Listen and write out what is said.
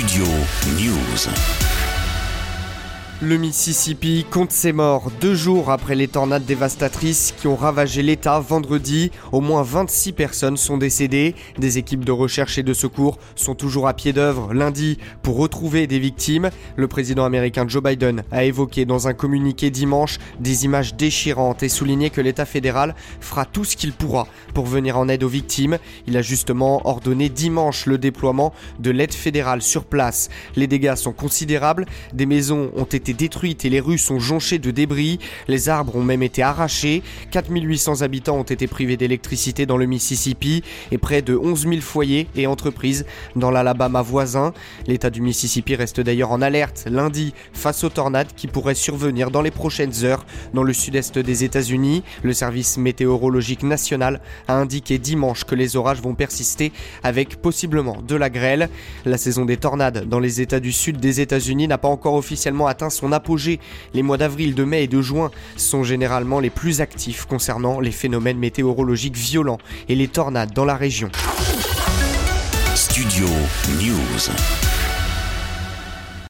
Studio News. Le Mississippi compte ses morts deux jours après les tornades dévastatrices qui ont ravagé l'État vendredi. Au moins 26 personnes sont décédées. Des équipes de recherche et de secours sont toujours à pied d'œuvre lundi pour retrouver des victimes. Le président américain Joe Biden a évoqué dans un communiqué dimanche des images déchirantes et souligné que l'État fédéral fera tout ce qu'il pourra pour venir en aide aux victimes. Il a justement ordonné dimanche le déploiement de l'aide fédérale sur place. Les dégâts sont considérables. Des maisons ont été détruites et les rues sont jonchées de débris. Les arbres ont même été arrachés. 4800 habitants ont été privés d'électricité dans le Mississippi et près de 11 000 foyers et entreprises dans l'Alabama voisin. L'État du Mississippi reste d'ailleurs en alerte lundi face aux tornades qui pourraient survenir dans les prochaines heures dans le sud-est des États-Unis. Le service météorologique national a indiqué dimanche que les orages vont persister avec possiblement de la grêle. La saison des tornades dans les États du sud des États-Unis n'a pas encore officiellement atteint son apogée. Les mois d'avril, de mai et de juin sont généralement les plus actifs concernant les phénomènes météorologiques violents et les tornades dans la région. Studio News.